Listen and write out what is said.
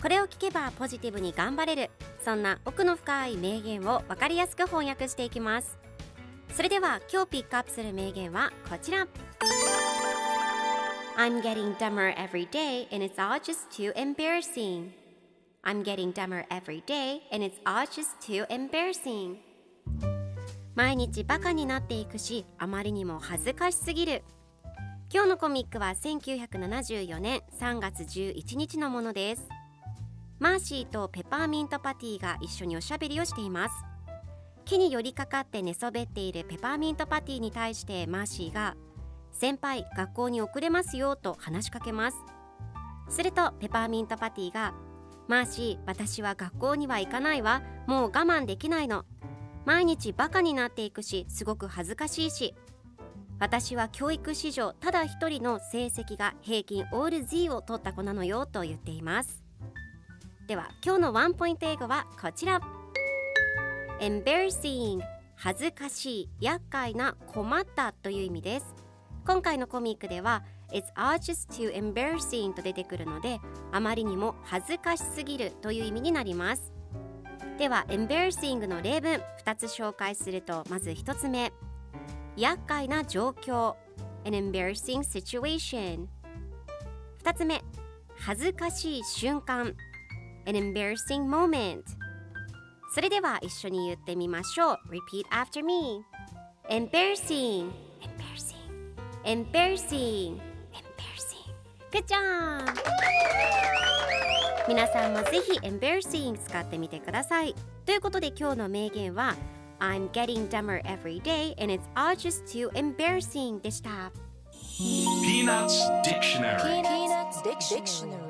これを聞けばポジティブに頑張れるそんな奥の深い名言を分かりやすく翻訳していきますそれでは今日ピックアップする名言はこちら I'm getting dumber every day and it's all just too embarrassing I'm getting dumber every day and it's all just too embarrassing 毎日バカになっていくしあまりにも恥ずかしすぎる今日のコミックは1974年3月11日のものですマーシーとペパーミントパティが一緒におしゃべりをしています。木に寄りかかって寝そべっているペパーミントパティに対してマーシーが先輩学校に遅れますよと話しかけます。するとペパーミントパティがマーシー私は学校には行かないわ。もう我慢できないの。毎日バカになっていくしすごく恥ずかしいし。私は教育史上ただ一人の成績が平均オール Z を取った子なのよと言っています。では今日のワンポイント英語はこちら。Embarrassing 恥ずかしい厄介な困ったという意味です。今回のコミックでは It's all just too embarrassing と出てくるのであまりにも恥ずかしすぎるという意味になります。では embarrassing の例文2つ紹介するとまず1つ目。厄介な状況。An embarrassing situation 2つ目。恥ずかしい瞬間。An embarrassing moment それでは一緒に言ってみましょう repeat after me embarrassing embarrassing embarrassing embarrassing Good job! 皆さんもぜひ embarrassing 使ってみてくださいということで今日の名言は I'm getting dumber every day and it's all just too embarrassing でした Peanuts Dictionary Peanuts Dictionary.